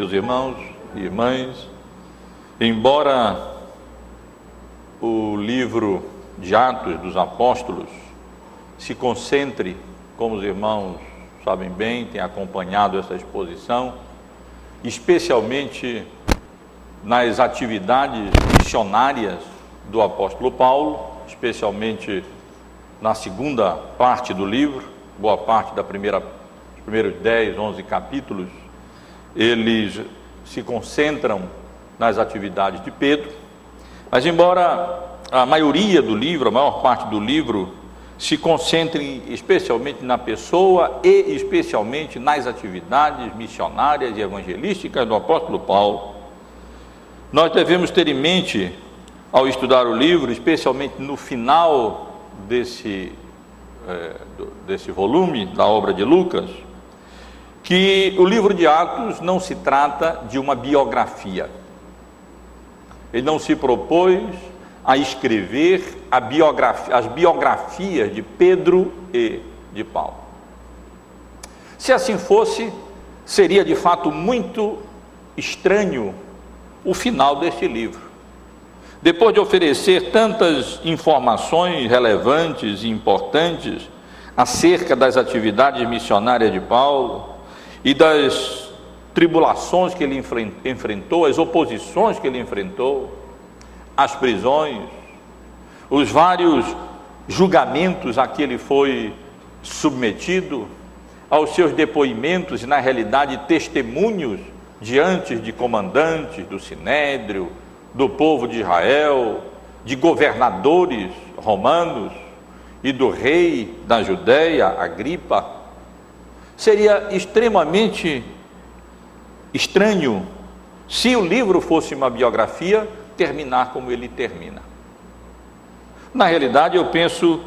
meus irmãos e irmãs, embora o livro de Atos dos Apóstolos se concentre, como os irmãos sabem bem, têm acompanhado essa exposição, especialmente nas atividades missionárias do apóstolo Paulo, especialmente na segunda parte do livro, boa parte da primeira, dos primeiros 10, 11 capítulos, eles se concentram nas atividades de Pedro, mas embora a maioria do livro, a maior parte do livro, se concentre especialmente na pessoa e especialmente nas atividades missionárias e evangelísticas do apóstolo Paulo, nós devemos ter em mente, ao estudar o livro, especialmente no final desse, é, desse volume da obra de Lucas, que o livro de Atos não se trata de uma biografia. Ele não se propôs a escrever a biografia, as biografias de Pedro e de Paulo. Se assim fosse, seria de fato muito estranho o final deste livro. Depois de oferecer tantas informações relevantes e importantes acerca das atividades missionárias de Paulo e das tribulações que ele enfrentou, as oposições que ele enfrentou, as prisões, os vários julgamentos a que ele foi submetido, aos seus depoimentos e, na realidade, testemunhos diante de comandantes do sinédrio, do povo de Israel, de governadores romanos e do rei da Judéia, Agripa, seria extremamente estranho se o livro fosse uma biografia terminar como ele termina. Na realidade, eu penso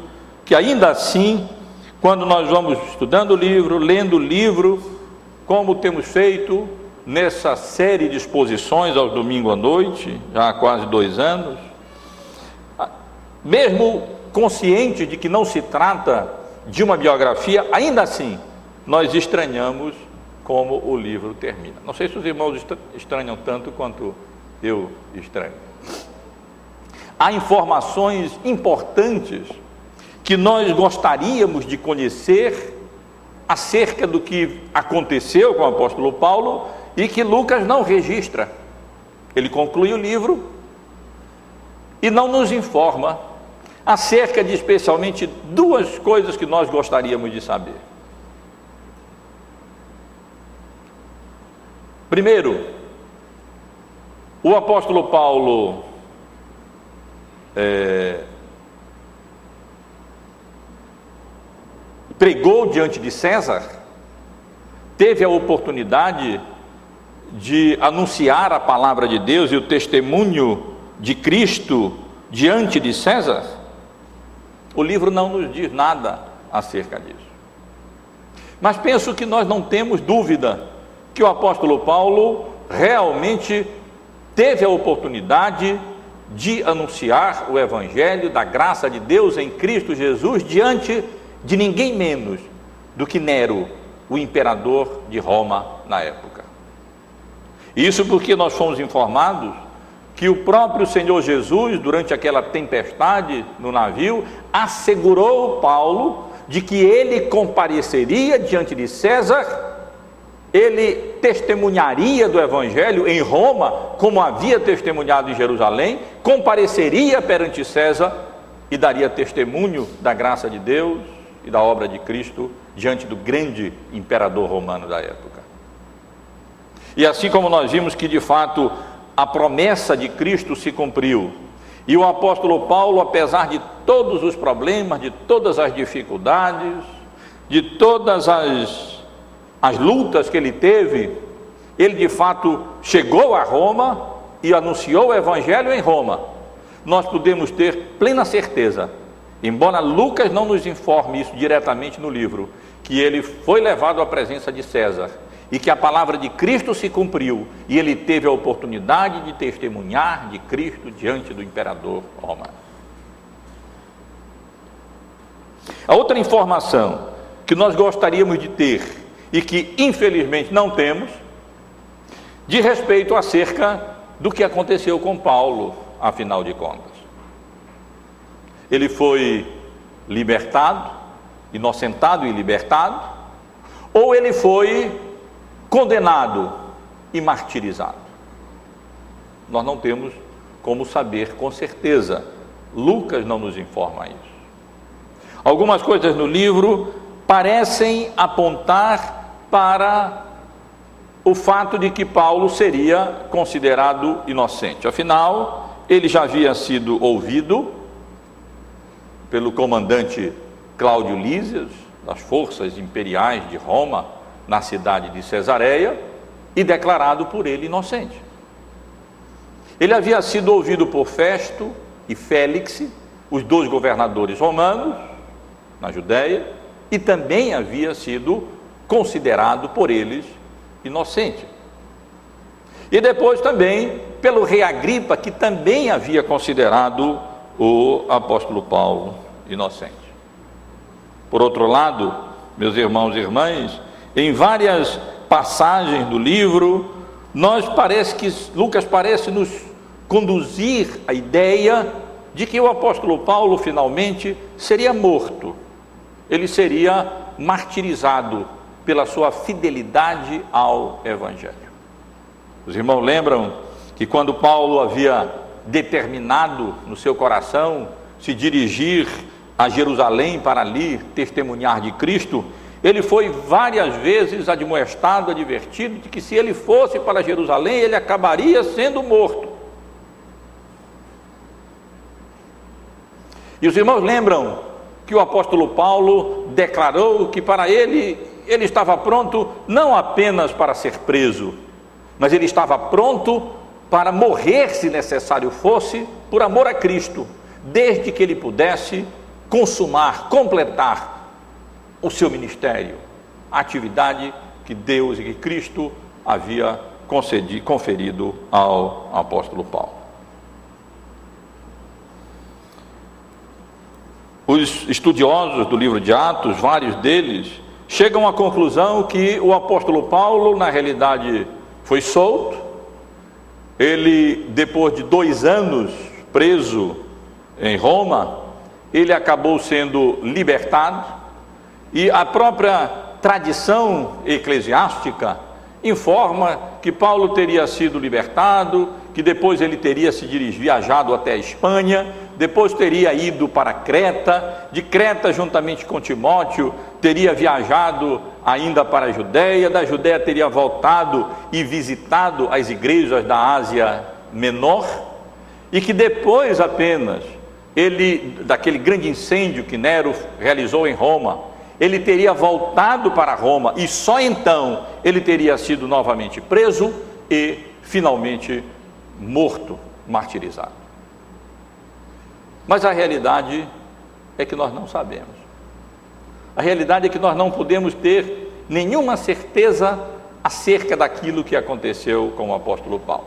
que ainda assim, quando nós vamos estudando o livro, lendo o livro, como temos feito, nessa série de exposições aos domingos à noite, já há quase dois anos, mesmo consciente de que não se trata de uma biografia, ainda assim nós estranhamos como o livro termina. Não sei se os irmãos estranham tanto quanto eu estranho. Há informações importantes que nós gostaríamos de conhecer acerca do que aconteceu com o apóstolo Paulo e que Lucas não registra. Ele conclui o livro e não nos informa acerca de especialmente duas coisas que nós gostaríamos de saber. Primeiro, o apóstolo Paulo é, pregou diante de César, teve a oportunidade de anunciar a palavra de Deus e o testemunho de Cristo diante de César, o livro não nos diz nada acerca disso. Mas penso que nós não temos dúvida que o apóstolo Paulo realmente teve a oportunidade de anunciar o evangelho da graça de Deus em Cristo Jesus diante de ninguém menos do que Nero, o imperador de Roma na época. Isso porque nós fomos informados que o próprio Senhor Jesus, durante aquela tempestade no navio, assegurou Paulo de que ele compareceria diante de César, ele testemunharia do Evangelho em Roma, como havia testemunhado em Jerusalém, compareceria perante César e daria testemunho da graça de Deus e da obra de Cristo diante do grande imperador romano da época. E assim como nós vimos que de fato a promessa de Cristo se cumpriu, e o apóstolo Paulo, apesar de todos os problemas, de todas as dificuldades, de todas as, as lutas que ele teve, ele de fato chegou a Roma e anunciou o evangelho em Roma. Nós podemos ter plena certeza, embora Lucas não nos informe isso diretamente no livro, que ele foi levado à presença de César e que a palavra de Cristo se cumpriu e ele teve a oportunidade de testemunhar de Cristo diante do imperador romano. A outra informação que nós gostaríamos de ter e que infelizmente não temos de respeito acerca do que aconteceu com Paulo, afinal de contas. Ele foi libertado, inocentado e libertado, ou ele foi condenado e martirizado. Nós não temos como saber com certeza. Lucas não nos informa isso. Algumas coisas no livro parecem apontar para o fato de que Paulo seria considerado inocente. Afinal, ele já havia sido ouvido pelo comandante Cláudio Lísias, das forças imperiais de Roma, na cidade de Cesareia, e declarado por ele inocente. Ele havia sido ouvido por Festo e Félix, os dois governadores romanos, na Judéia, e também havia sido considerado por eles inocente. E depois também pelo rei Agripa, que também havia considerado o apóstolo Paulo inocente. Por outro lado, meus irmãos e irmãs, em várias passagens do livro, nós parece que Lucas parece nos conduzir a ideia de que o apóstolo Paulo finalmente seria morto. Ele seria martirizado pela sua fidelidade ao Evangelho. Os irmãos lembram que quando Paulo havia determinado no seu coração se dirigir a Jerusalém para ali testemunhar de Cristo, ele foi várias vezes admoestado, advertido de que se ele fosse para Jerusalém, ele acabaria sendo morto. E os irmãos lembram que o apóstolo Paulo declarou que para ele ele estava pronto não apenas para ser preso, mas ele estava pronto para morrer, se necessário fosse, por amor a Cristo, desde que ele pudesse consumar, completar o seu ministério, a atividade que Deus e que Cristo havia concedido, conferido ao apóstolo Paulo. Os estudiosos do livro de Atos, vários deles, chegam à conclusão que o apóstolo Paulo, na realidade, foi solto. Ele, depois de dois anos preso em Roma, ele acabou sendo libertado e a própria tradição eclesiástica informa que Paulo teria sido libertado, que depois ele teria se dirigido, viajado até a Espanha, depois teria ido para Creta, de Creta, juntamente com Timóteo, teria viajado ainda para a Judéia, da Judéia teria voltado e visitado as igrejas da Ásia Menor, e que depois apenas ele, daquele grande incêndio que Nero realizou em Roma, ele teria voltado para Roma e só então ele teria sido novamente preso e finalmente morto, martirizado. Mas a realidade é que nós não sabemos. A realidade é que nós não podemos ter nenhuma certeza acerca daquilo que aconteceu com o apóstolo Paulo.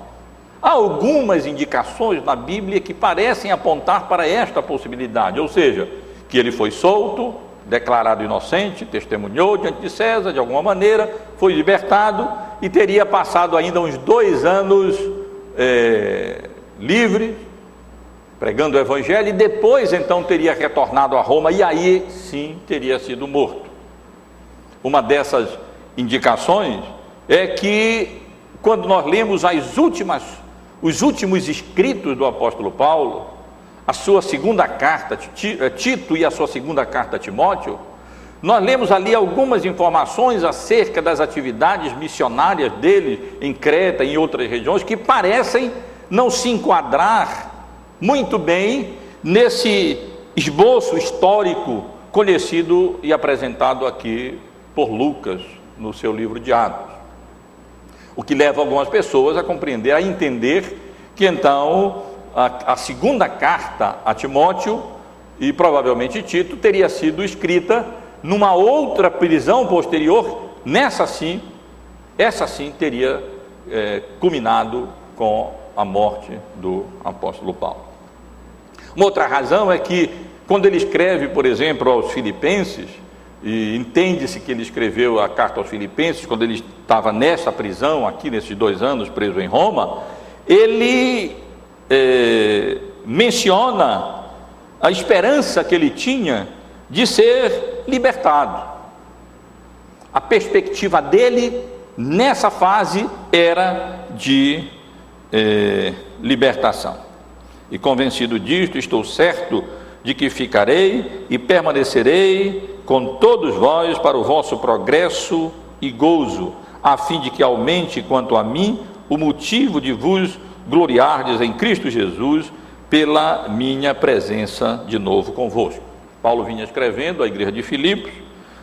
Há algumas indicações na Bíblia que parecem apontar para esta possibilidade, ou seja, que ele foi solto, declarado inocente, testemunhou diante de César de alguma maneira, foi libertado e teria passado ainda uns dois anos é, livre, pregando o Evangelho, e depois então teria retornado a Roma, e aí sim teria sido morto. Uma dessas indicações é que, quando nós lemos as últimas, os últimos escritos do apóstolo Paulo, a sua segunda carta, eh, Tito e a sua segunda carta a Timóteo, nós lemos ali algumas informações acerca das atividades missionárias dele em Creta e em outras regiões que parecem não se enquadrar muito bem nesse esboço histórico conhecido e apresentado aqui por Lucas no seu livro de Atos. O que leva algumas pessoas a compreender, a entender que então a, a segunda carta a Timóteo e provavelmente Tito teria sido escrita numa outra prisão posterior, nessa sim, essa sim teria é, culminado com a morte do apóstolo Paulo. Uma outra razão é que, quando ele escreve, por exemplo, aos Filipenses, e entende-se que ele escreveu a carta aos Filipenses quando ele estava nessa prisão, aqui nesses dois anos preso em Roma, ele é, menciona a esperança que ele tinha de ser libertado. A perspectiva dele nessa fase era de é, libertação. E convencido disto, estou certo de que ficarei e permanecerei com todos vós para o vosso progresso e gozo, a fim de que aumente quanto a mim o motivo de vos gloriardes em Cristo Jesus pela minha presença de novo convosco. Paulo vinha escrevendo à igreja de Filipos,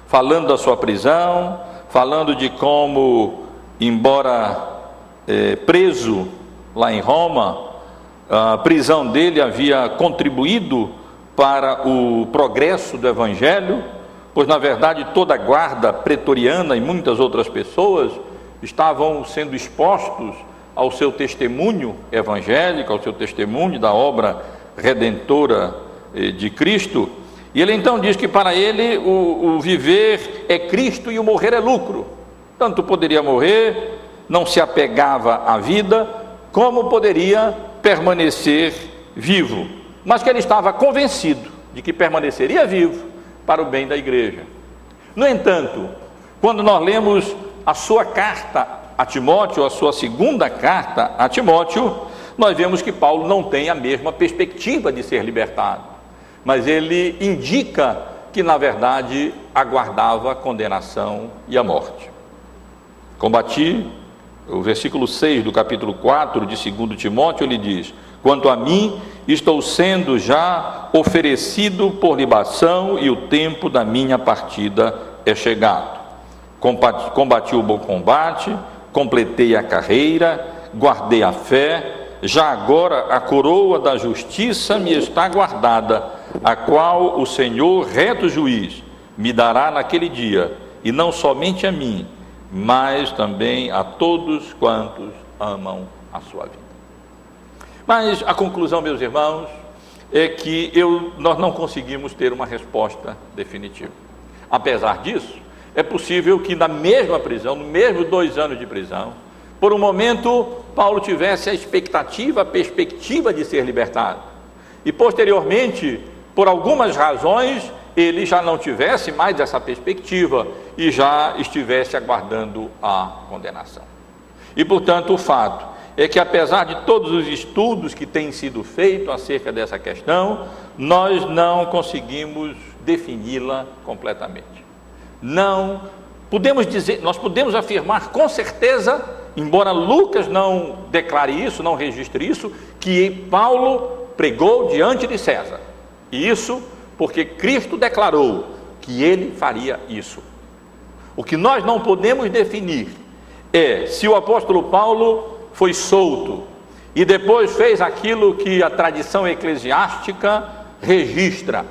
falando da sua prisão, falando de como, embora é, preso lá em Roma, a prisão dele havia contribuído para o progresso do Evangelho, pois na verdade toda a guarda pretoriana e muitas outras pessoas estavam sendo expostos ao seu testemunho evangélico, ao seu testemunho da obra redentora eh, de Cristo. E ele então diz que para ele o, o viver é Cristo e o morrer é lucro. Tanto poderia morrer, não se apegava à vida, como poderia permanecer vivo. Mas que ele estava convencido de que permaneceria vivo para o bem da igreja. No entanto, quando nós lemos a sua carta a Timóteo, a sua segunda carta a Timóteo, nós vemos que Paulo não tem a mesma perspectiva de ser libertado, mas ele indica que, na verdade, aguardava a condenação e a morte. Combati, o versículo 6 do capítulo 4 de 2 Timóteo, ele diz: Quanto a mim, estou sendo já oferecido por libação e o tempo da minha partida é chegado. Combati, o bom combate, completei a carreira, guardei a fé, já agora a coroa da justiça me está guardada, a qual o Senhor, reto juiz, me dará naquele dia, e não somente a mim, mas também a todos quantos amam a sua vida. Mas a conclusão, meus irmãos, é que eu, nós não conseguimos ter uma resposta definitiva. Apesar disso, é possível que na mesma prisão, no mesmo dois anos de prisão, por um momento Paulo tivesse a expectativa, a perspectiva de ser libertado. E posteriormente, por algumas razões, ele já não tivesse mais essa perspectiva e já estivesse aguardando a condenação. E portanto, o fato é que, apesar de todos os estudos que têm sido feitos acerca dessa questão, nós não conseguimos defini-la completamente. Não podemos dizer, nós podemos afirmar com certeza, embora Lucas não declare isso, não registre isso, que Paulo pregou diante de César. E isso porque Cristo declarou que ele faria isso. O que nós não podemos definir é se o apóstolo Paulo foi solto e depois fez aquilo que a tradição eclesiástica registra.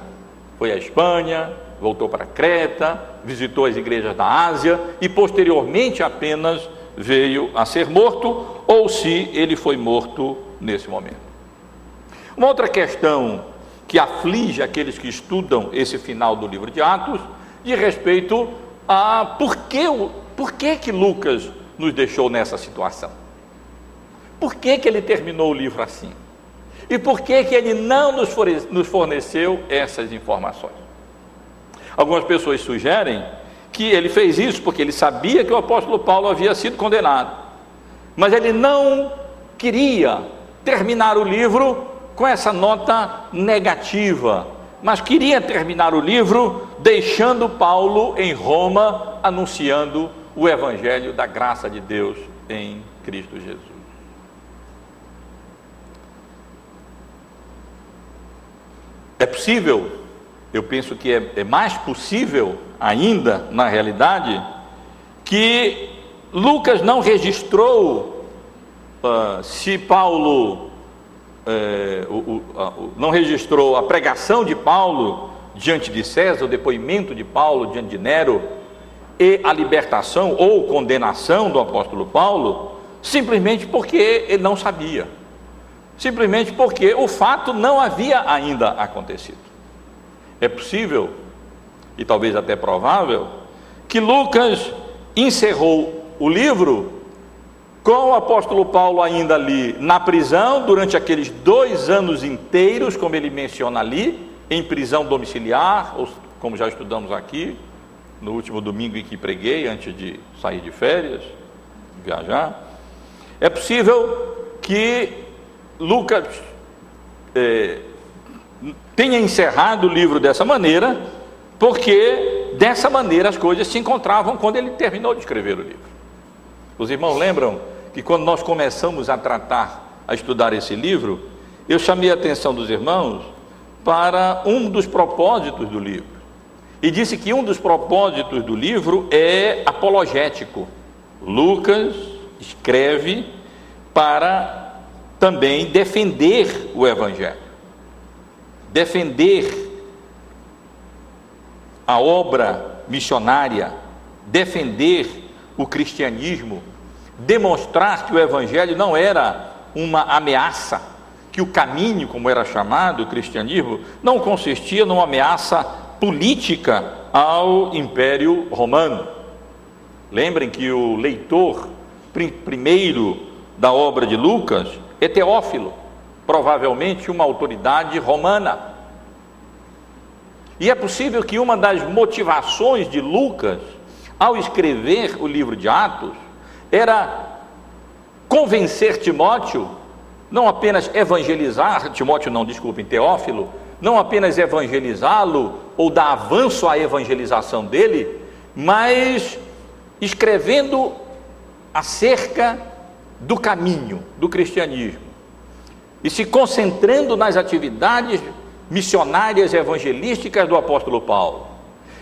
Foi à Espanha, voltou para Creta, visitou as igrejas da Ásia e posteriormente apenas veio a ser morto, ou se ele foi morto nesse momento. Uma outra questão que aflige aqueles que estudam esse final do livro de Atos, de respeito a por que, por que, que Lucas nos deixou nessa situação. Por que, que ele terminou o livro assim? E por que, que ele não nos forneceu essas informações? Algumas pessoas sugerem que ele fez isso porque ele sabia que o apóstolo Paulo havia sido condenado, mas ele não queria terminar o livro com essa nota negativa, mas queria terminar o livro deixando Paulo em Roma anunciando o evangelho da graça de Deus em Cristo Jesus. É possível eu penso que é, é mais possível ainda, na realidade, que Lucas não registrou uh, se Paulo uh, o, uh, não registrou a pregação de Paulo diante de César, o depoimento de Paulo diante de Nero e a libertação ou condenação do apóstolo Paulo, simplesmente porque ele não sabia, simplesmente porque o fato não havia ainda acontecido. É possível e talvez até provável, que Lucas encerrou o livro com o apóstolo Paulo ainda ali na prisão, durante aqueles dois anos inteiros, como ele menciona ali, em prisão domiciliar, ou como já estudamos aqui, no último domingo em que preguei, antes de sair de férias, viajar. É possível que Lucas é, tenha encerrado o livro dessa maneira, porque dessa maneira as coisas se encontravam quando ele terminou de escrever o livro. Os irmãos lembram que quando nós começamos a tratar, a estudar esse livro, eu chamei a atenção dos irmãos para um dos propósitos do livro. E disse que um dos propósitos do livro é apologético. Lucas escreve para também defender o Evangelho, defender a obra missionária, defender o cristianismo demonstrar que o Evangelho não era uma ameaça, que o caminho, como era chamado o cristianismo, não consistia numa ameaça política ao Império Romano. Lembrem que o leitor primeiro da obra de Lucas é Teófilo, provavelmente uma autoridade romana. E é possível que uma das motivações de Lucas ao escrever o livro de Atos era convencer Timóteo, não apenas evangelizar, Timóteo não, desculpem, Teófilo, não apenas evangelizá-lo ou dar avanço à evangelização dele, mas escrevendo acerca do caminho do cristianismo e se concentrando nas atividades missionárias evangelísticas do apóstolo Paulo.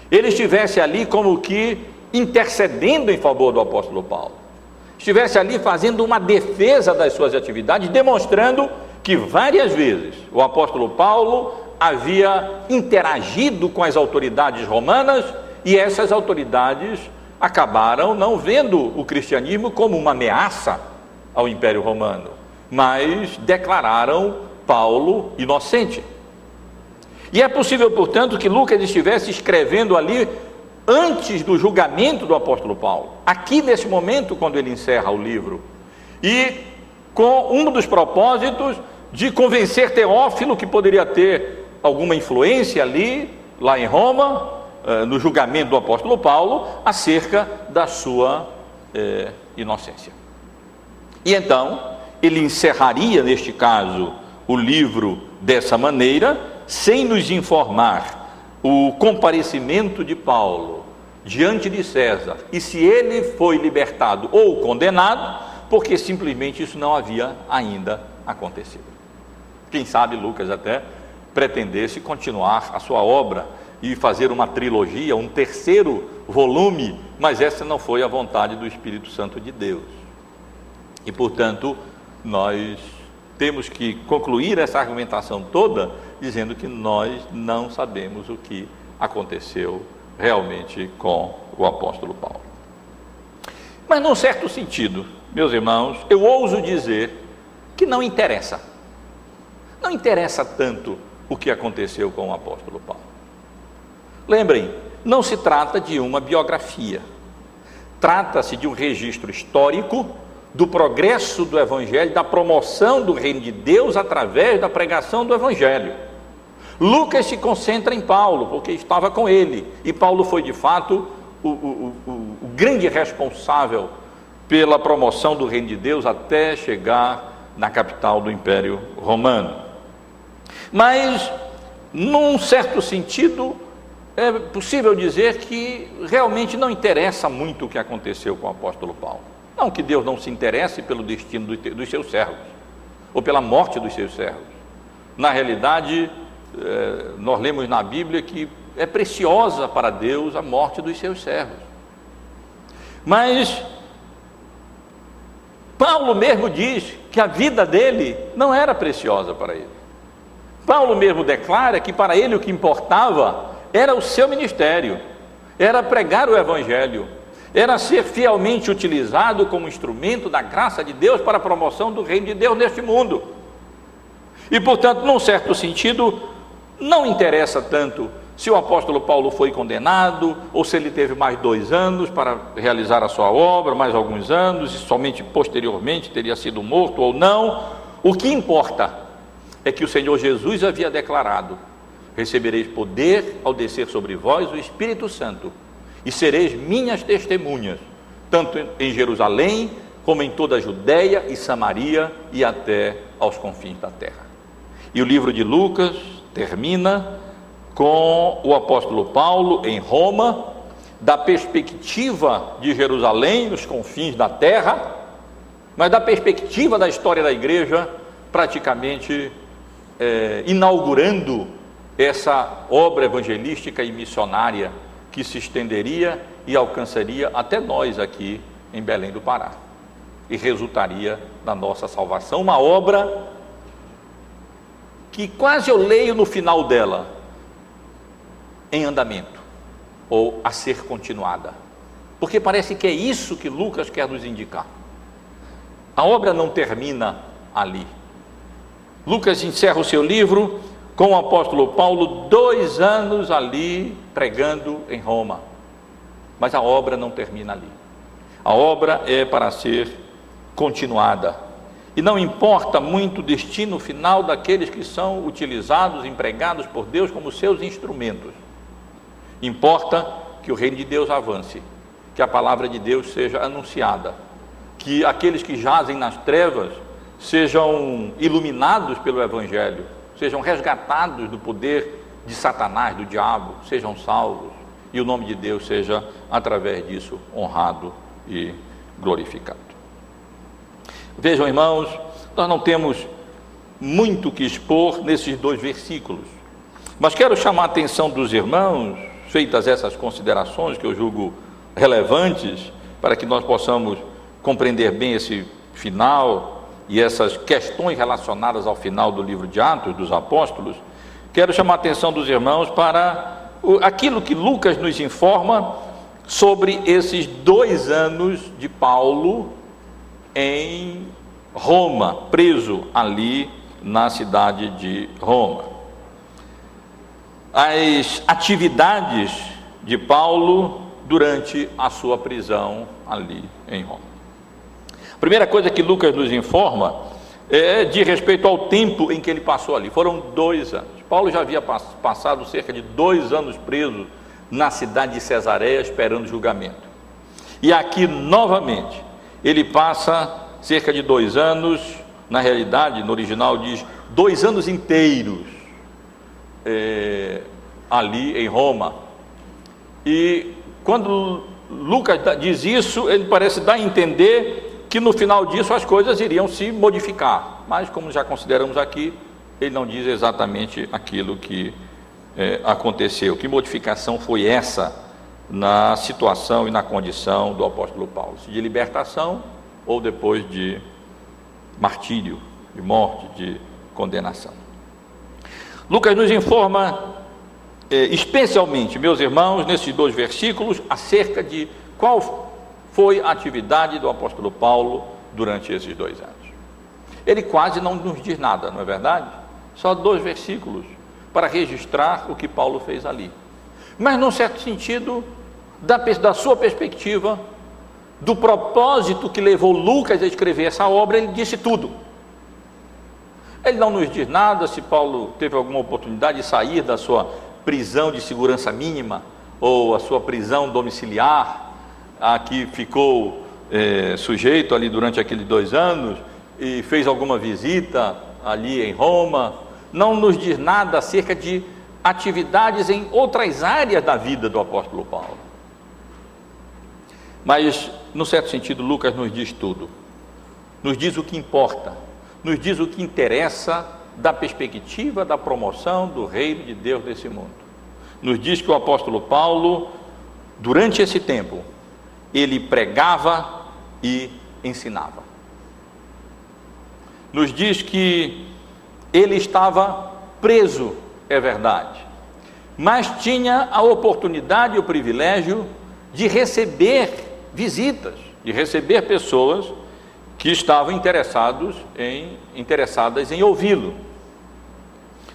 Ele estivesse ali como que intercedendo em favor do apóstolo Paulo estivesse ali fazendo uma defesa das suas atividades, demonstrando que várias vezes o apóstolo Paulo havia interagido com as autoridades romanas e essas autoridades acabaram não vendo o cristianismo como uma ameaça ao Império Romano, mas declararam Paulo inocente. E é possível, portanto, que Lucas estivesse escrevendo ali antes do julgamento do apóstolo Paulo, aqui nesse momento, quando ele encerra o livro, e com um dos propósitos de convencer Teófilo que poderia ter alguma influência ali, lá em Roma, eh, no julgamento do apóstolo Paulo, acerca da sua eh, inocência. E então, ele encerraria, neste caso, o livro dessa maneira, sem nos informar o comparecimento de Paulo diante de César e se ele foi libertado ou condenado, porque simplesmente isso não havia ainda acontecido. Quem sabe Lucas até pretendesse continuar a sua obra e fazer uma trilogia, um terceiro volume, mas essa não foi a vontade do Espírito Santo de Deus. E portanto, nós temos que concluir essa argumentação toda dizendo que nós não sabemos o que aconteceu realmente com o apóstolo Paulo. Mas, num certo sentido, meus irmãos, eu ouso dizer que não interessa. Não interessa tanto o que aconteceu com o apóstolo Paulo. Lembrem, não se trata de uma biografia. Trata-se de um registro histórico do progresso do Evangelho, da promoção do reino de Deus através da pregação do Evangelho. Lucas se concentra em Paulo, porque estava com ele, e Paulo foi de fato o, o, o, o grande responsável pela promoção do reino de Deus até chegar na capital do Império Romano. Mas, num certo sentido, é possível dizer que realmente não interessa muito o que aconteceu com o apóstolo Paulo. Não que Deus não se interesse pelo destino dos seus servos, ou pela morte dos seus servos. Na realidade, eh, nós lemos na Bíblia que é preciosa para Deus a morte dos seus servos. Mas Paulo mesmo diz que a vida dele não era preciosa para ele. Paulo mesmo declara que para ele o que importava era o seu ministério, era pregar o Evangelho, era ser fielmente utilizado como instrumento da graça de Deus para a promoção do reino de Deus neste mundo. E, portanto, num certo sentido, não interessa tanto se o apóstolo Paulo foi condenado, ou se ele teve mais dois anos para realizar a sua obra, mais alguns anos, e somente posteriormente teria sido morto ou não. O que importa é que o Senhor Jesus havia declarado: Recebereis poder ao descer sobre vós o Espírito Santo, e sereis minhas testemunhas, tanto em Jerusalém, como em toda a Judéia e Samaria e até aos confins da terra. E o livro de Lucas termina com o apóstolo Paulo em Roma, da perspectiva de Jerusalém, nos confins da terra, mas da perspectiva da história da igreja, praticamente é, inaugurando essa obra evangelística e missionária que se estenderia e alcançaria até nós aqui em Belém do Pará e resultaria na nossa salvação. Uma obra que quase eu leio no final dela, em andamento ou a ser continuada. Porque parece que é isso que Lucas quer nos indicar. A obra não termina ali. Lucas encerra o seu livro com o apóstolo Paulo, dois anos ali pregando em Roma. Mas a obra não termina ali. A obra é para ser continuada. E não importa muito o destino final daqueles que são utilizados, empregados por Deus como seus instrumentos. Importa que o reino de Deus avance, que a palavra de Deus seja anunciada, que aqueles que jazem nas trevas sejam iluminados pelo Evangelho, sejam resgatados do poder de Satanás, do diabo, sejam salvos e o nome de Deus seja, através disso, honrado e glorificado. Vejam, irmãos, nós não temos muito que expor nesses dois versículos, mas quero chamar a atenção dos irmãos feitas essas considerações que eu julgo relevantes para que nós possamos compreender bem esse final e essas questões relacionadas ao final do livro de Atos dos Apóstolos, quero chamar a atenção dos irmãos para aquilo que Lucas nos informa sobre esses dois anos de Paulo em Roma, preso ali na cidade de Roma as atividades de Paulo durante a sua prisão ali em Roma. A primeira coisa que Lucas nos informa é de respeito ao tempo em que ele passou ali. Foram dois anos. Paulo já havia passado cerca de dois anos preso na cidade de Cesareia esperando julgamento. E aqui novamente ele passa cerca de dois anos, na realidade, no original diz dois anos inteiros é, ali em Roma. E quando Lucas diz isso, ele parece dar a entender que no final disso as coisas iriam se modificar. Mas, como já consideramos aqui, ele não diz exatamente aquilo que é, aconteceu. Que modificação foi essa na situação e na condição do apóstolo Paulo? De libertação ou depois de martírio, de morte, de condenação. Lucas nos informa, eh, especialmente, meus irmãos, nesses dois versículos, acerca de qual foi a atividade do apóstolo Paulo durante esses dois anos. Ele quase não nos diz nada, não é verdade? Só dois versículos para registrar o que Paulo fez ali. Mas, num certo sentido, da, da sua perspectiva, do propósito que levou Lucas a escrever essa obra, ele disse tudo. Ele não nos diz nada se Paulo teve alguma oportunidade de sair da sua prisão de segurança mínima ou a sua prisão domiciliar, a que ficou é, sujeito ali durante aqueles dois anos e fez alguma visita ali em Roma. Não nos diz nada acerca de atividades em outras áreas da vida do apóstolo Paulo. Mas, no certo sentido, Lucas nos diz tudo. Nos diz o que importa nos diz o que interessa da perspectiva da promoção do reino de Deus nesse mundo. Nos diz que o apóstolo Paulo, durante esse tempo, ele pregava e ensinava. Nos diz que ele estava preso, é verdade, mas tinha a oportunidade e o privilégio de receber visitas, de receber pessoas que estavam interessados em, interessadas em ouvi-lo.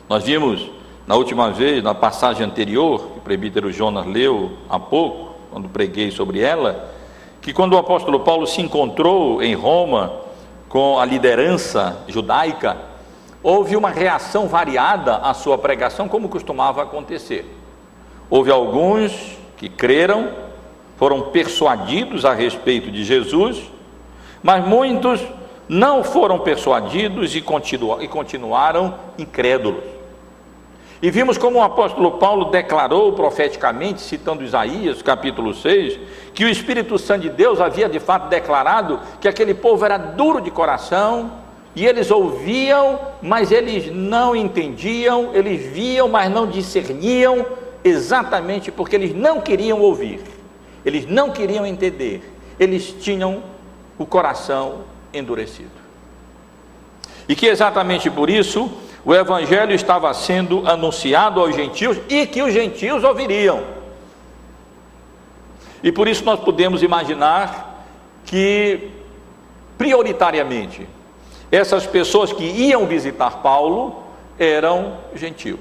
Nós vimos na última vez, na passagem anterior, que o presbítero Jonas leu há pouco, quando preguei sobre ela, que quando o apóstolo Paulo se encontrou em Roma com a liderança judaica, houve uma reação variada à sua pregação, como costumava acontecer. Houve alguns que creram, foram persuadidos a respeito de Jesus, mas muitos não foram persuadidos e, continuaram incrédulos. E vimos como o apóstolo Paulo declarou profeticamente, citando Isaías, capítulo 6, que o Espírito Santo de Deus havia de fato declarado que aquele povo era duro de coração, e eles ouviam, mas eles não entendiam, eles viam, mas não discerniam, exatamente porque eles não queriam ouvir, eles não queriam entender, eles tinham o coração endurecido. E que exatamente por isso o evangelho estava sendo anunciado aos gentios e que os gentios ouviriam. E por isso nós podemos imaginar que, prioritariamente, essas pessoas que iam visitar Paulo eram gentios.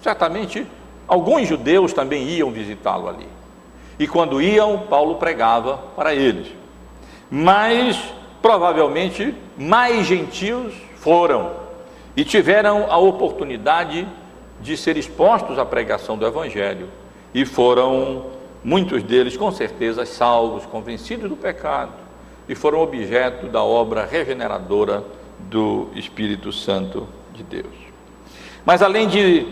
Certamente, alguns judeus também iam visitá-lo ali. E quando iam, Paulo pregava para eles. Mas, provavelmente, mais gentios foram e tiveram a oportunidade de ser expostos à pregação do Evangelho e foram, muitos deles, com certeza, salvos, convencidos do pecado e foram objeto da obra regeneradora do Espírito Santo de Deus. Mas além de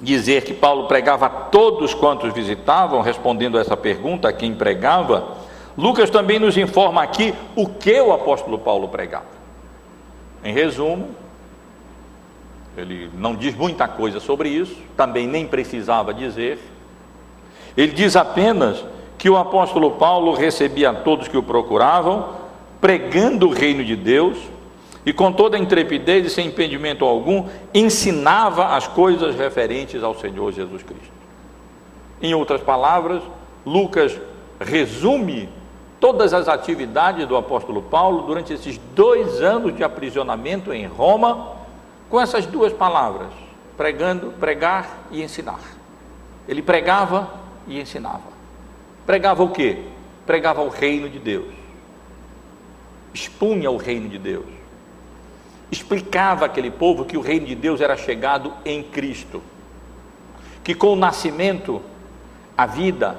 dizer que Paulo pregava a todos quantos visitavam, respondendo a essa pergunta, a quem pregava, Lucas também nos informa aqui o que o apóstolo Paulo pregava. Em resumo, ele não diz muita coisa sobre isso, também nem precisava dizer. Ele diz apenas que o apóstolo Paulo recebia todos que o procuravam, pregando o reino de Deus, e com toda intrepidez e sem impedimento algum, ensinava as coisas referentes ao Senhor Jesus Cristo. Em outras palavras, Lucas resume todas as atividades do apóstolo Paulo durante esses dois anos de aprisionamento em Roma com essas duas palavras, pregando, pregar e ensinar. Ele pregava e ensinava. Pregava o quê? Pregava o reino de Deus. Expunha o reino de Deus. Explicava aquele povo que o reino de Deus era chegado em Cristo. Que com o nascimento, a vida,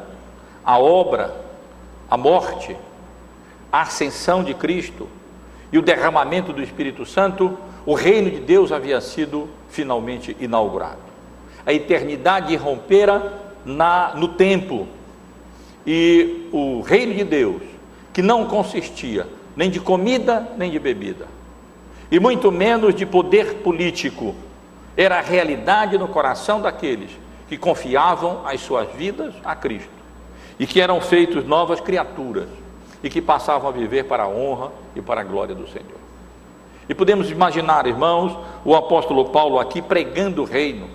a obra, a morte, a ascensão de Cristo e o derramamento do Espírito Santo, o reino de Deus havia sido finalmente inaugurado. A eternidade rompera na, no tempo e o reino de Deus, que não consistia nem de comida nem de bebida, e muito menos de poder político, era a realidade no coração daqueles que confiavam as suas vidas a Cristo e que eram feitos novas criaturas e que passavam a viver para a honra e para a glória do Senhor. E podemos imaginar, irmãos, o apóstolo Paulo aqui pregando o reino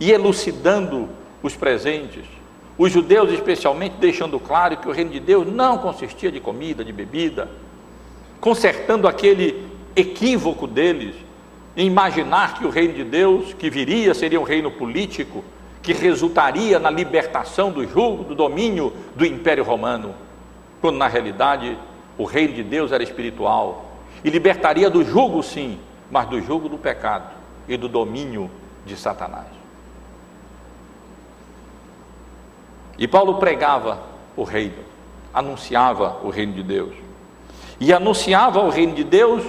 e elucidando os presentes, os judeus especialmente deixando claro que o reino de Deus não consistia de comida, de bebida, consertando aquele equívoco deles em imaginar que o reino de Deus que viria seria um reino político que resultaria na libertação do jugo, do domínio do Império Romano, quando na realidade o reino de Deus era espiritual, e libertaria do jugo, sim, mas do jugo do pecado e do domínio de Satanás. E Paulo pregava o reino, anunciava o reino de Deus. E anunciava o reino de Deus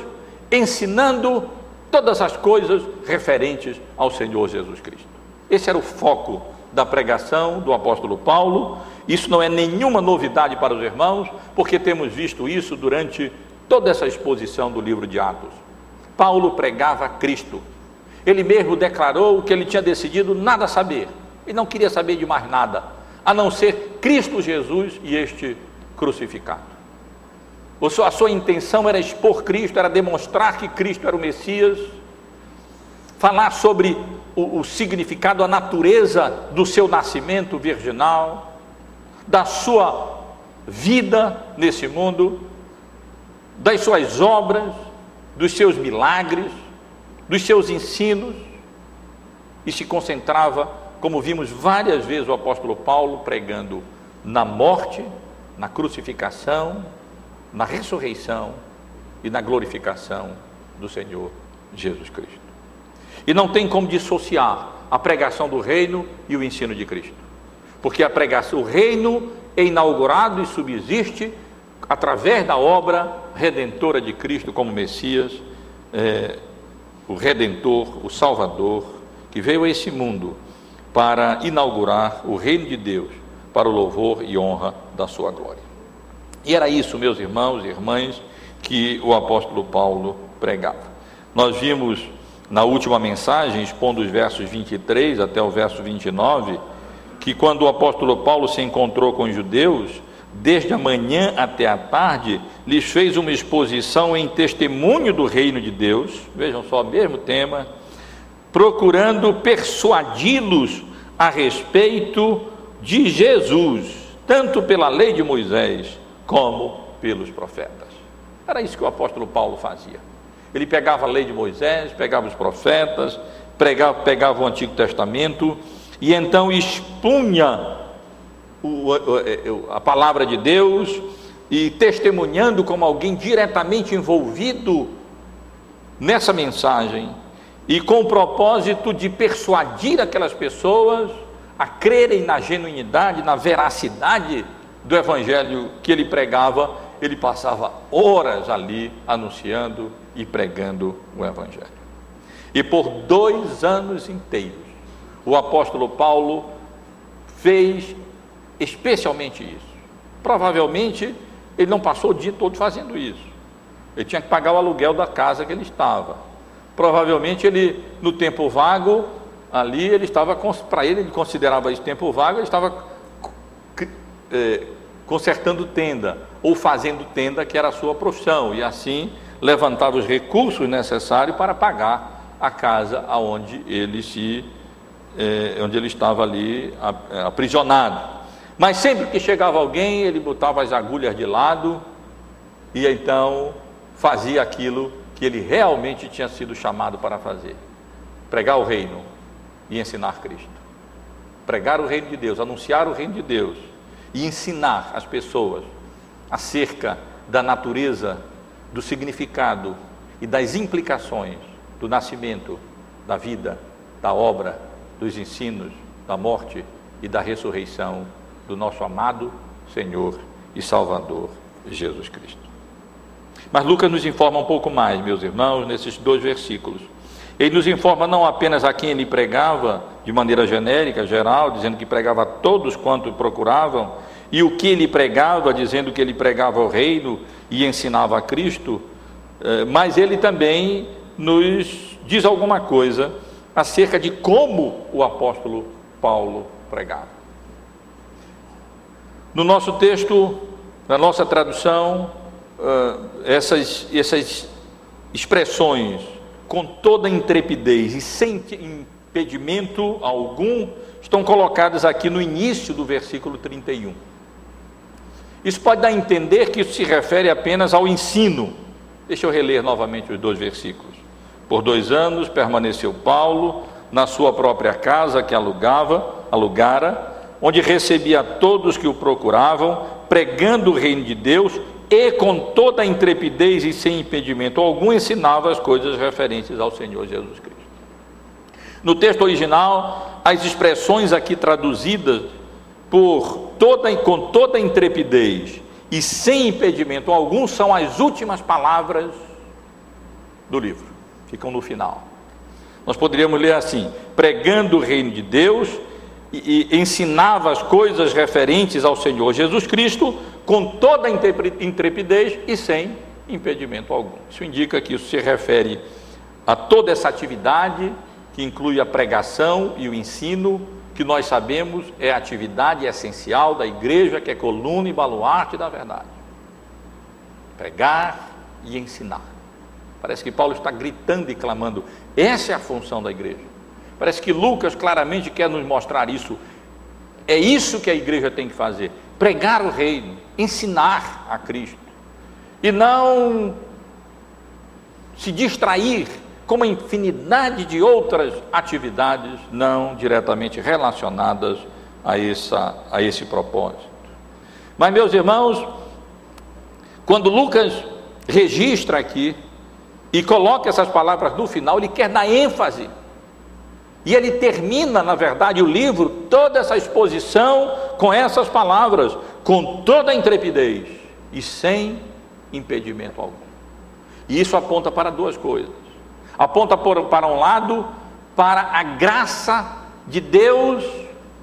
ensinando todas as coisas referentes ao Senhor Jesus Cristo. Esse era o foco da pregação do apóstolo Paulo. Isso não é nenhuma novidade para os irmãos, porque temos visto isso durante toda essa exposição do livro de Atos. Paulo pregava Cristo. Ele mesmo declarou que ele tinha decidido nada saber e não queria saber de mais nada, a não ser Cristo Jesus e este crucificado. A sua intenção era expor Cristo, era demonstrar que Cristo era o Messias, falar sobre o, o significado, a natureza do seu nascimento virginal, da sua vida nesse mundo das suas obras, dos seus milagres, dos seus ensinos. E se concentrava, como vimos várias vezes o apóstolo Paulo pregando, na morte, na crucificação, na ressurreição e na glorificação do Senhor Jesus Cristo. E não tem como dissociar a pregação do reino e o ensino de Cristo. Porque a pregação, o reino é inaugurado e subsiste através da obra redentora de Cristo como Messias, é, o Redentor, o Salvador, que veio a esse mundo para inaugurar o reino de Deus para o louvor e honra da sua glória. E era isso, meus irmãos e irmãs, que o apóstolo Paulo pregava. Nós vimos na última mensagem, expondo os versos 23 até o verso 29, que quando o apóstolo Paulo se encontrou com os judeus, desde a manhã até a tarde, lhes fez uma exposição em testemunho do reino de Deus, vejam só, mesmo tema, procurando persuadi-los a respeito de Jesus, tanto pela lei de Moisés como pelos profetas. Era isso que o apóstolo Paulo fazia. Ele pegava a lei de Moisés, pegava os profetas, pregava, pegava o Antigo Testamento e então expunha o, a palavra de Deus e testemunhando como alguém diretamente envolvido nessa mensagem e com o propósito de persuadir aquelas pessoas a crerem na genuinidade, na veracidade do evangelho que ele pregava, ele passava horas ali anunciando e pregando o evangelho. E por dois anos inteiros, o apóstolo Paulo fez especialmente isso. Provavelmente ele não passou o dia todo fazendo isso. Ele tinha que pagar o aluguel da casa que ele estava. Provavelmente ele, no tempo vago, ali ele estava, para ele, ele considerava isso tempo vago, ele estava é, consertando tenda, ou fazendo tenda, que era a sua profissão, e assim levantava os recursos necessários para pagar a casa aonde ele se é, onde ele estava ali é, aprisionado. Mas sempre que chegava alguém, ele botava as agulhas de lado e então fazia aquilo que ele realmente tinha sido chamado para fazer: pregar o reino, e ensinar Cristo. Pregar o reino de Deus, anunciar o reino de Deus e ensinar as pessoas acerca da natureza, do significado e das implicações do nascimento, da vida, da obra, dos ensinos, da morte e da ressurreição do nosso amado Senhor e Salvador Jesus Cristo. Mas Lucas nos informa um pouco mais, meus irmãos, nesses dois versículos. Ele nos informa não apenas a quem ele pregava, de maneira genérica, geral, dizendo que pregava a todos quanto procuravam, e o que ele pregava, dizendo que ele pregava o reino e ensinava a Cristo, eh, mas ele também nos diz alguma coisa acerca de como o apóstolo Paulo pregava. No nosso texto, na nossa tradução, eh, essas, essas expressões com toda intrepidez e sem impedimento algum, estão colocadas aqui no início do versículo 31. Isso pode dar a entender que isso se refere apenas ao ensino. Deixa eu reler novamente os dois versículos. Por dois anos permaneceu Paulo na sua própria casa que alugava, alugara, onde recebia todos que o procuravam, pregando o reino de Deus e com toda a intrepidez e sem impedimento algum ensinava as coisas referentes ao Senhor Jesus Cristo. No texto original, as expressões aqui traduzidas por toda com toda a intrepidez e sem impedimento algum são as últimas palavras do livro. Ficam no final. Nós poderíamos ler assim: pregando o reino de Deus e, e ensinava as coisas referentes ao Senhor Jesus Cristo com toda a intrepidez e sem impedimento algum. Isso indica que isso se refere a toda essa atividade que inclui a pregação e o ensino, que nós sabemos é a atividade essencial da igreja, que é coluna e baluarte da verdade. Pregar e ensinar. Parece que Paulo está gritando e clamando: essa é a função da igreja. Parece que Lucas claramente quer nos mostrar isso. É isso que a igreja tem que fazer: pregar o reino, ensinar a Cristo. E não se distrair como a infinidade de outras atividades não diretamente relacionadas a, essa, a esse propósito. Mas, meus irmãos, quando Lucas registra aqui e coloca essas palavras no final, ele quer dar ênfase. E ele termina, na verdade, o livro, toda essa exposição com essas palavras, com toda a intrepidez e sem impedimento algum. E isso aponta para duas coisas. Aponta para um lado, para a graça de Deus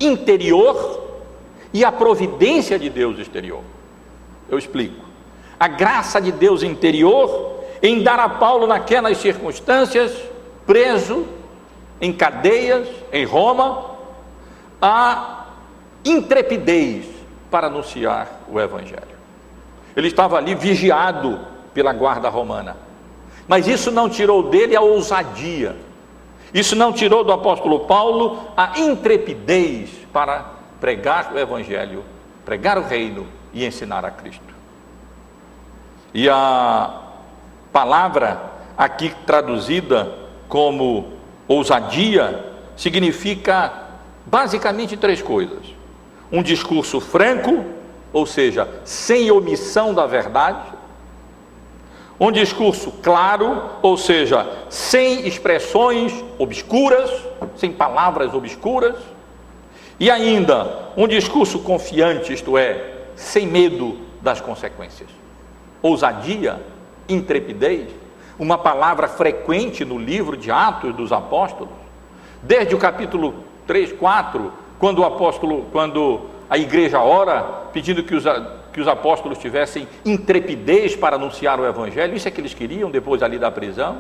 interior e a providência de Deus exterior. Eu explico. A graça de Deus interior em dar a Paulo, naquelas circunstâncias, preso, em cadeias, em Roma, a intrepidez para anunciar o Evangelho. Ele estava ali vigiado pela guarda romana, mas isso não tirou dele a ousadia, isso não tirou do apóstolo Paulo a intrepidez para pregar o Evangelho, pregar o reino e ensinar a Cristo. E a palavra aqui traduzida como ousadia significa basicamente três coisas: um discurso franco, ou seja, sem omissão da verdade, um discurso claro, ou seja, sem expressões obscuras, sem palavras obscuras, e ainda um discurso confiante, isto é, sem medo das consequências. Ousadia intrepidez, uma palavra frequente no livro de Atos dos Apóstolos, desde o capítulo 3, 4, quando o apóstolo, quando a igreja ora, pedindo que os, que os apóstolos tivessem intrepidez para anunciar o evangelho, isso é que eles queriam depois ali da prisão.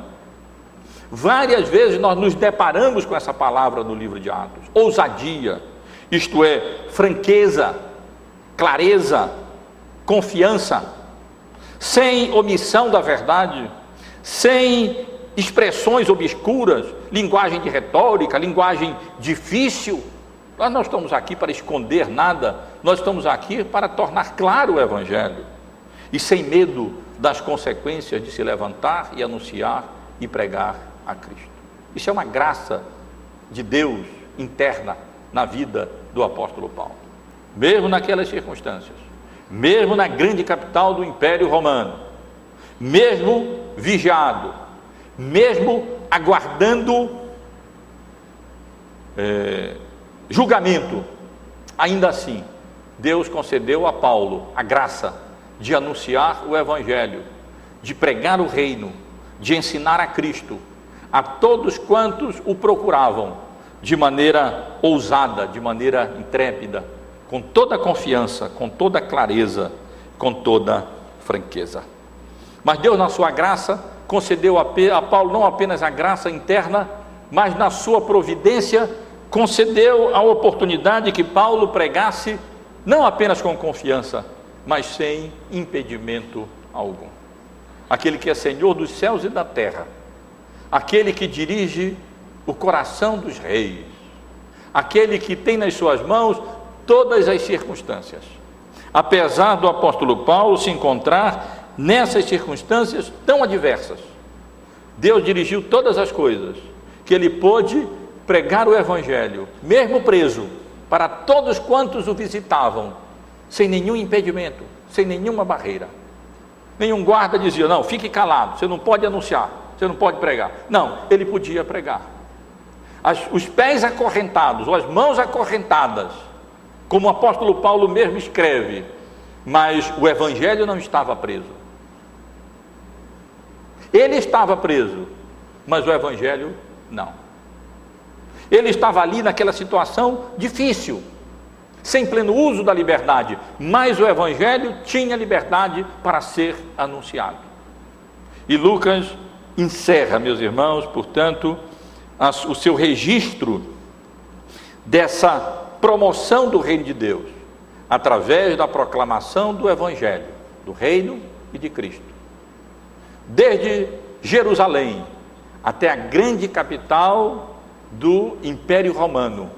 Várias vezes nós nos deparamos com essa palavra no livro de Atos, ousadia, isto é, franqueza, clareza, confiança sem omissão da verdade, sem expressões obscuras, linguagem de retórica, linguagem difícil. Nós não estamos aqui para esconder nada, nós estamos aqui para tornar claro o Evangelho e sem medo das consequências de se levantar e anunciar e pregar a Cristo. Isso é uma graça de Deus interna na vida do apóstolo Paulo, mesmo naquelas circunstâncias mesmo na grande capital do Império Romano, mesmo vigiado, mesmo aguardando é, julgamento, ainda assim, Deus concedeu a Paulo a graça de anunciar o Evangelho, de pregar o reino, de ensinar a Cristo a todos quantos o procuravam de maneira ousada, de maneira intrépida, com toda confiança, com toda clareza, com toda franqueza. Mas Deus, na sua graça, concedeu a Paulo não apenas a graça interna, mas na sua providência, concedeu a oportunidade que Paulo pregasse, não apenas com confiança, mas sem impedimento algum. Aquele que é Senhor dos céus e da terra, aquele que dirige o coração dos reis, aquele que tem nas suas mãos todas as circunstâncias. Apesar do apóstolo Paulo se encontrar nessas circunstâncias tão adversas, Deus dirigiu todas as coisas, que ele pôde pregar o Evangelho, mesmo preso, para todos quantos o visitavam, sem nenhum impedimento, sem nenhuma barreira. Nenhum guarda dizia: Não, fique calado, você não pode anunciar, você não pode pregar. Não, ele podia pregar. As, os pés acorrentados, ou as mãos acorrentadas, como o apóstolo Paulo mesmo escreve, mas o evangelho não estava preso. Ele estava preso, mas o evangelho não. Ele estava ali naquela situação difícil, sem pleno uso da liberdade, mas o evangelho tinha liberdade para ser anunciado. E Lucas encerra, meus irmãos, portanto, o seu registro dessa promoção do reino de Deus, através da proclamação do Evangelho, do reino e de Cristo. Desde Jerusalém até a grande capital do Império Romano,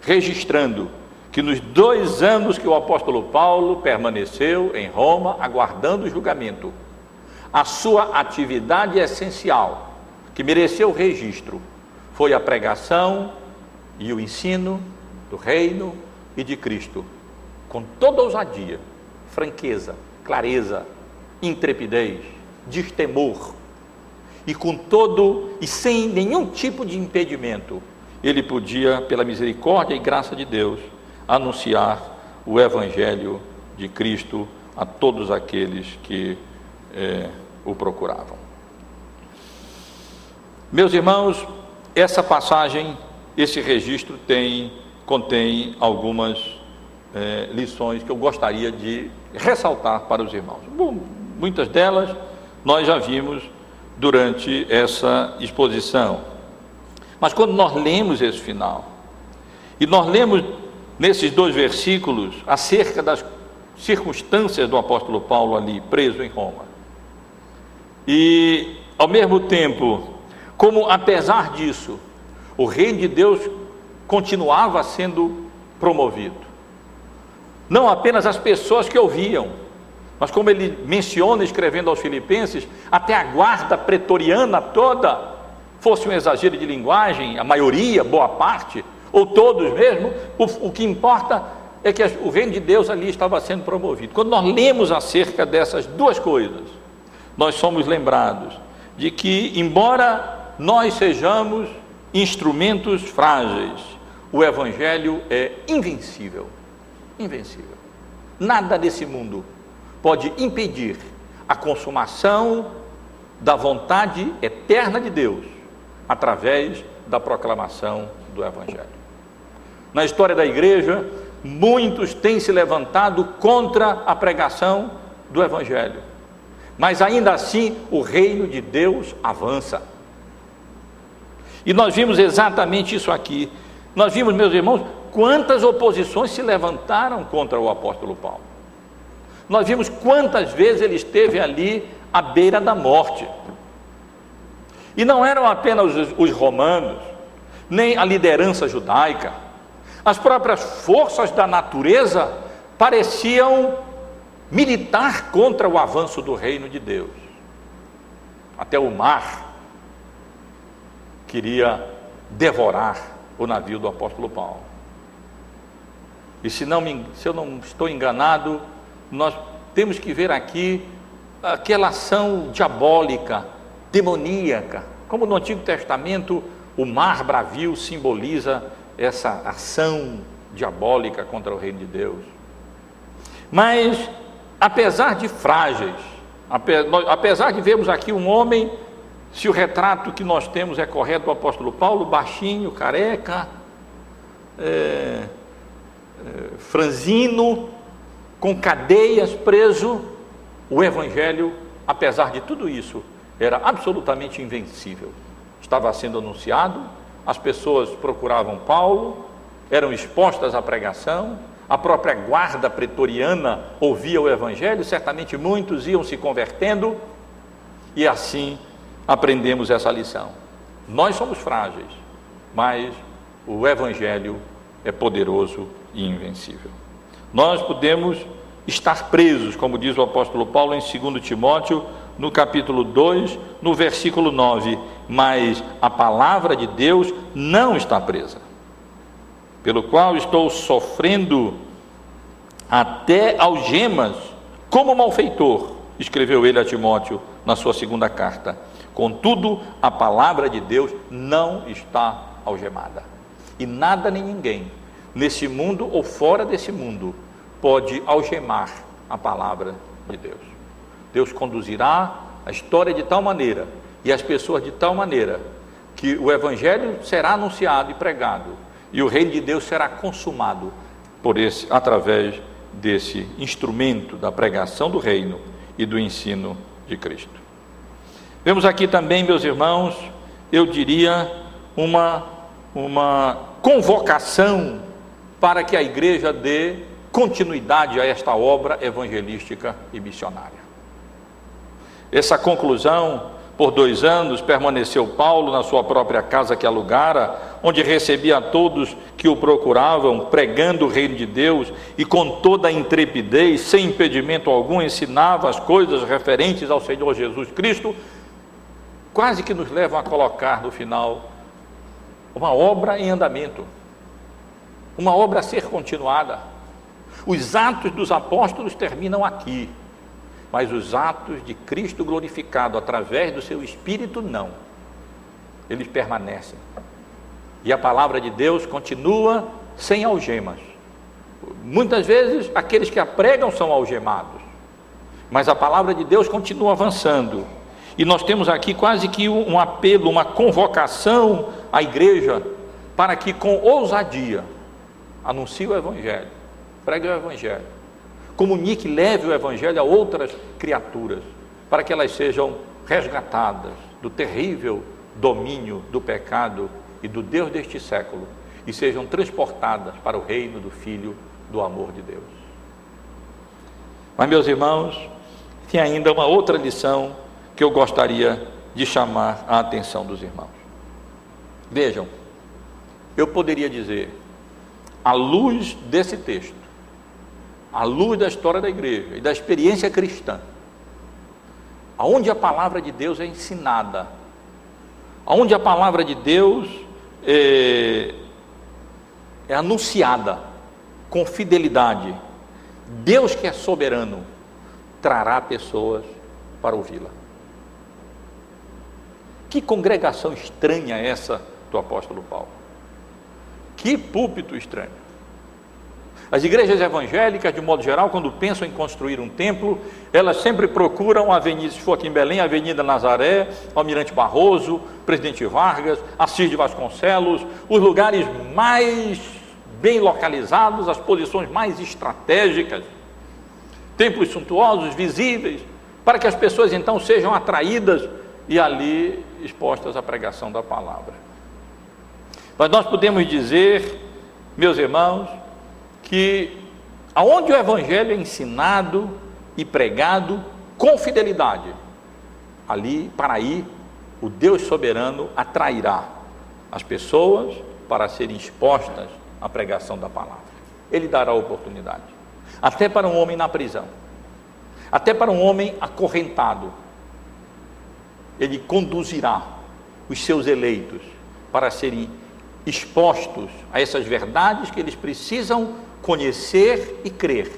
registrando que nos dois anos que o apóstolo Paulo permaneceu em Roma, aguardando o julgamento, a sua atividade essencial, que mereceu registro foi a pregação e o ensino do reino e de Cristo, com toda ousadia, franqueza, clareza, intrepidez, destemor, e com todo e sem nenhum tipo de impedimento, ele podia, pela misericórdia e graça de Deus, anunciar o Evangelho de Cristo a todos aqueles que é, o procuravam. Meus irmãos, essa passagem, esse registro tem contém algumas é, lições que eu gostaria de ressaltar para os irmãos. Bom, muitas delas nós já vimos durante essa exposição. Mas quando nós lemos esse final, e nós lemos nesses dois versículos acerca das circunstâncias do apóstolo Paulo ali preso em Roma, e ao mesmo tempo, como apesar disso, o reino de Deus continuava sendo promovido. Não apenas as pessoas que ouviam, mas como ele menciona escrevendo aos Filipenses, até a guarda pretoriana toda, fosse um exagero de linguagem, a maioria, boa parte, ou todos mesmo, o, o que importa é que o reino de Deus ali estava sendo promovido. Quando nós lemos acerca dessas duas coisas, nós somos lembrados de que, embora nós sejamos instrumentos frágeis, o Evangelho é invencível. Invencível. Nada desse mundo pode impedir a consumação da vontade eterna de Deus através da proclamação do Evangelho. Na história da igreja, muitos têm se levantado contra a pregação do Evangelho, mas ainda assim o reino de Deus avança. E nós vimos exatamente isso aqui. Nós vimos, meus irmãos, quantas oposições se levantaram contra o apóstolo Paulo. Nós vimos quantas vezes ele esteve ali à beira da morte. E não eram apenas os, romanos, nem a liderança judaica, as próprias forças da natureza pareciam militar contra o avanço do reino de Deus. Até o mar queria devorar o navio do apóstolo Paulo. E se, não me, se eu não estou enganado, nós temos que ver aqui aquela ação diabólica, demoníaca, como no Antigo Testamento o mar bravio simboliza essa ação diabólica contra o reino de Deus. Mas, apesar de frágeis, apesar de vermos aqui um homem, se o retrato que nós temos é correto do apóstolo Paulo, baixinho, careca, é, é, franzino, com cadeias, preso, o Evangelho, apesar de tudo isso, era absolutamente invencível. Estava sendo anunciado, as pessoas procuravam Paulo, eram expostas à pregação, a própria guarda pretoriana ouvia o Evangelho, certamente muitos iam se convertendo, e assim aprendemos essa lição. Nós somos frágeis, mas o Evangelho é poderoso e invencível. Nós podemos estar presos, como diz o apóstolo Paulo em 2 Timóteo, no capítulo 2, no versículo 9, mas a palavra de Deus não está presa, pelo qual estou sofrendo até algemas, como malfeitor, escreveu ele a Timóteo na sua segunda carta. Contudo, a palavra de Deus não está algemada. E nada nem ninguém nesse mundo ou fora desse mundo, pode algemar a palavra de Deus. Deus conduzirá a história de tal maneira e as pessoas de tal maneira que o evangelho será anunciado e pregado e o reino de Deus será consumado por esse através desse instrumento da pregação do reino e do ensino de Cristo. Vemos aqui também, meus irmãos, eu diria uma uma convocação para que a igreja dê continuidade a esta obra evangelística e missionária. Essa conclusão, por dois anos, permaneceu Paulo na sua própria casa que alugara, onde recebia a todos que o procuravam, pregando o reino de Deus e com toda a intrepidez, sem impedimento algum, ensinava as coisas referentes ao Senhor Jesus Cristo, quase que nos levam a colocar no final uma obra em andamento, uma obra a ser continuada. Os atos dos apóstolos terminam aqui, mas os atos de Cristo glorificado através do seu Espírito não. Eles permanecem. E a palavra de Deus continua sem algemas. Muitas vezes aqueles que a pregam são algemados, mas a palavra de Deus continua avançando. E nós temos aqui quase que um apelo, uma convocação à igreja para que com ousadia anuncie o evangelho, pregue o evangelho, comunique, leve o evangelho a outras criaturas, para que elas sejam resgatadas do terrível domínio do pecado e do Deus deste século e sejam transportadas para o reino do Filho do amor de Deus. Mas, meus irmãos, tem ainda uma outra lição que eu gostaria de chamar a atenção dos irmãos. Vejam, eu poderia dizer, à luz desse texto, à luz da história da igreja e da experiência cristã, aonde a palavra de Deus é ensinada, aonde a palavra de Deus é, é anunciada com fidelidade, Deus que é soberano trará pessoas para ouvi-la. Que congregação estranha é essa do apóstolo Paulo? Que púlpito estranho. As igrejas evangélicas, de modo geral, quando pensam em construir um templo, elas sempre procuram a avenida, se for aqui em Belém, a Avenida Nazaré, Almirante Barroso, Presidente Vargas, Assis de Vasconcelos, os lugares mais bem localizados, as posições mais estratégicas, templos suntuosos, visíveis, para que as pessoas então sejam atraídas e ali expostas à pregação da palavra. Mas nós podemos dizer, meus irmãos, que aonde o evangelho é ensinado e pregado com fidelidade, ali, para aí, o Deus soberano atrairá as pessoas para serem expostas à pregação da palavra. Ele dará oportunidade, até para um homem na prisão, até para um homem acorrentado, ele conduzirá os seus eleitos para serem expostos a essas verdades que eles precisam conhecer e crer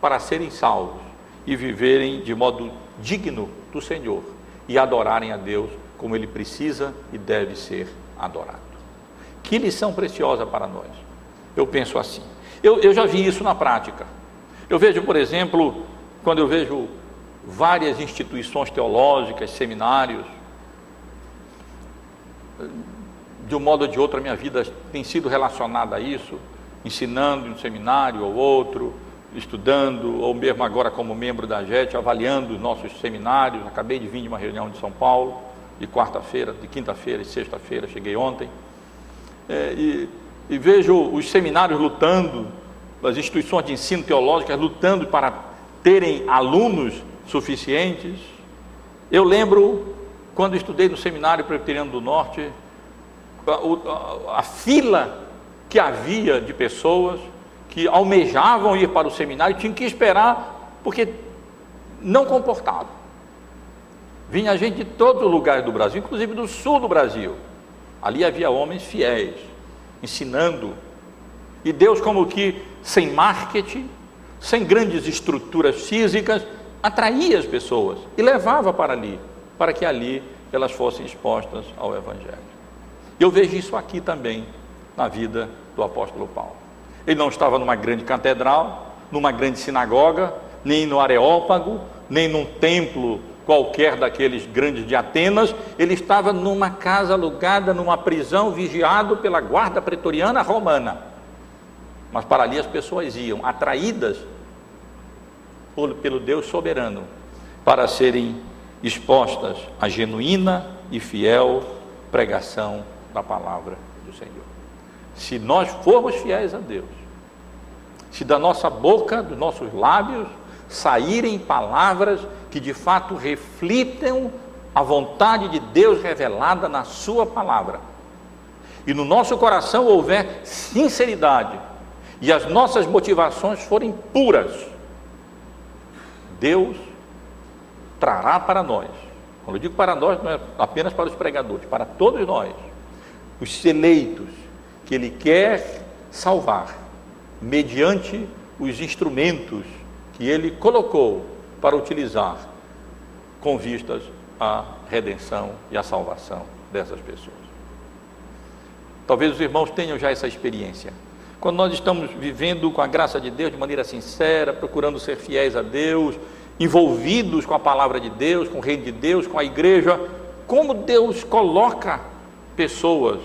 para serem salvos e viverem de modo digno do Senhor e adorarem a Deus como ele precisa e deve ser adorado. Que lição preciosa para nós. Eu penso assim. Eu, eu já vi isso na prática. Eu vejo, por exemplo, quando eu vejo várias instituições teológicas, seminários. De um modo ou de outro, a minha vida tem sido relacionada a isso, ensinando em um seminário ou outro, estudando, ou mesmo agora como membro da JET, avaliando os nossos seminários. Acabei de vir de uma reunião de São Paulo, de quarta-feira, de quinta-feira e sexta-feira, cheguei ontem. É, e, e vejo os seminários lutando, as instituições de ensino teológicas lutando para terem alunos suficientes. Eu lembro, quando estudei no Seminário Presbiteriano do Norte, a, a, fila que havia de pessoas que almejavam ir para o seminário tinham que esperar, porque não comportava. Vinha gente de todos os lugares do Brasil, inclusive do sul do Brasil. Ali havia homens fiéis, ensinando. E Deus, como que sem marketing, sem grandes estruturas físicas, atraía as pessoas e levava para ali, para que ali elas fossem expostas ao Evangelho. Eu vejo isso aqui também na vida do apóstolo Paulo. Ele não estava numa grande catedral, numa grande sinagoga, nem no Areópago, nem num templo qualquer daqueles grandes de Atenas, ele estava numa casa alugada, numa prisão, vigiado pela guarda pretoriana romana. Mas para ali as pessoas iam, atraídas pelo Deus soberano, para serem expostas à genuína e fiel pregação da palavra do Senhor. Se nós formos fiéis a Deus, se da nossa boca, dos nossos lábios, saírem palavras que de fato reflitam a vontade de Deus revelada na Sua palavra, e no nosso coração houver sinceridade, e as nossas motivações forem puras, Deus trará para nós Quando eu digo para nós, não é apenas para os pregadores, para todos nós, os eleitos que ele quer salvar, mediante os instrumentos que ele colocou para utilizar com vistas à redenção e à salvação dessas pessoas. Talvez os irmãos tenham já essa experiência. Quando nós estamos vivendo com a graça de Deus de maneira sincera, procurando ser fiéis a Deus, envolvidos com a palavra de Deus, com o reino de Deus, com a igreja, como Deus coloca pessoas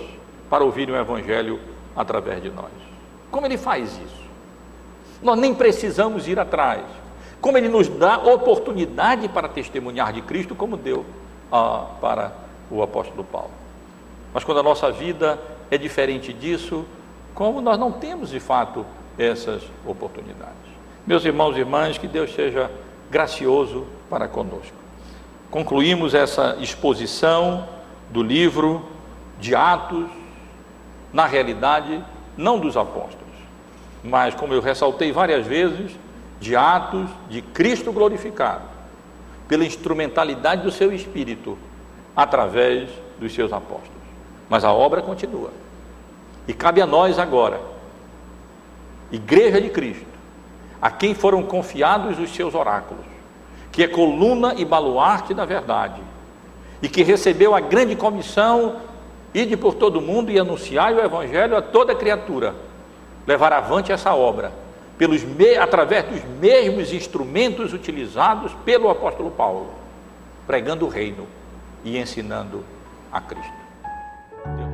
para ouvirem o Evangelho através de nós. Como Ele faz isso? Nós nem precisamos ir atrás. Como Ele nos dá oportunidade para testemunhar de Cristo, como deu ah, para o apóstolo Paulo. Mas quando a nossa vida é diferente disso, como nós não temos de fato essas oportunidades. Meus irmãos e irmãs, que Deus seja gracioso para conosco. Concluímos essa exposição do livro de Atos, na realidade, não dos apóstolos, mas, como eu ressaltei várias vezes, de Atos de Cristo glorificado, pela instrumentalidade do seu Espírito, através dos seus apóstolos. Mas a obra continua. E cabe a nós agora, Igreja de Cristo, a quem foram confiados os seus oráculos, que é coluna e baluarte da verdade, e que recebeu a grande comissão ide por todo mundo e anunciai o evangelho a toda criatura, levar avante essa obra, pelos através dos mesmos instrumentos utilizados pelo apóstolo Paulo, pregando o reino e ensinando a Cristo.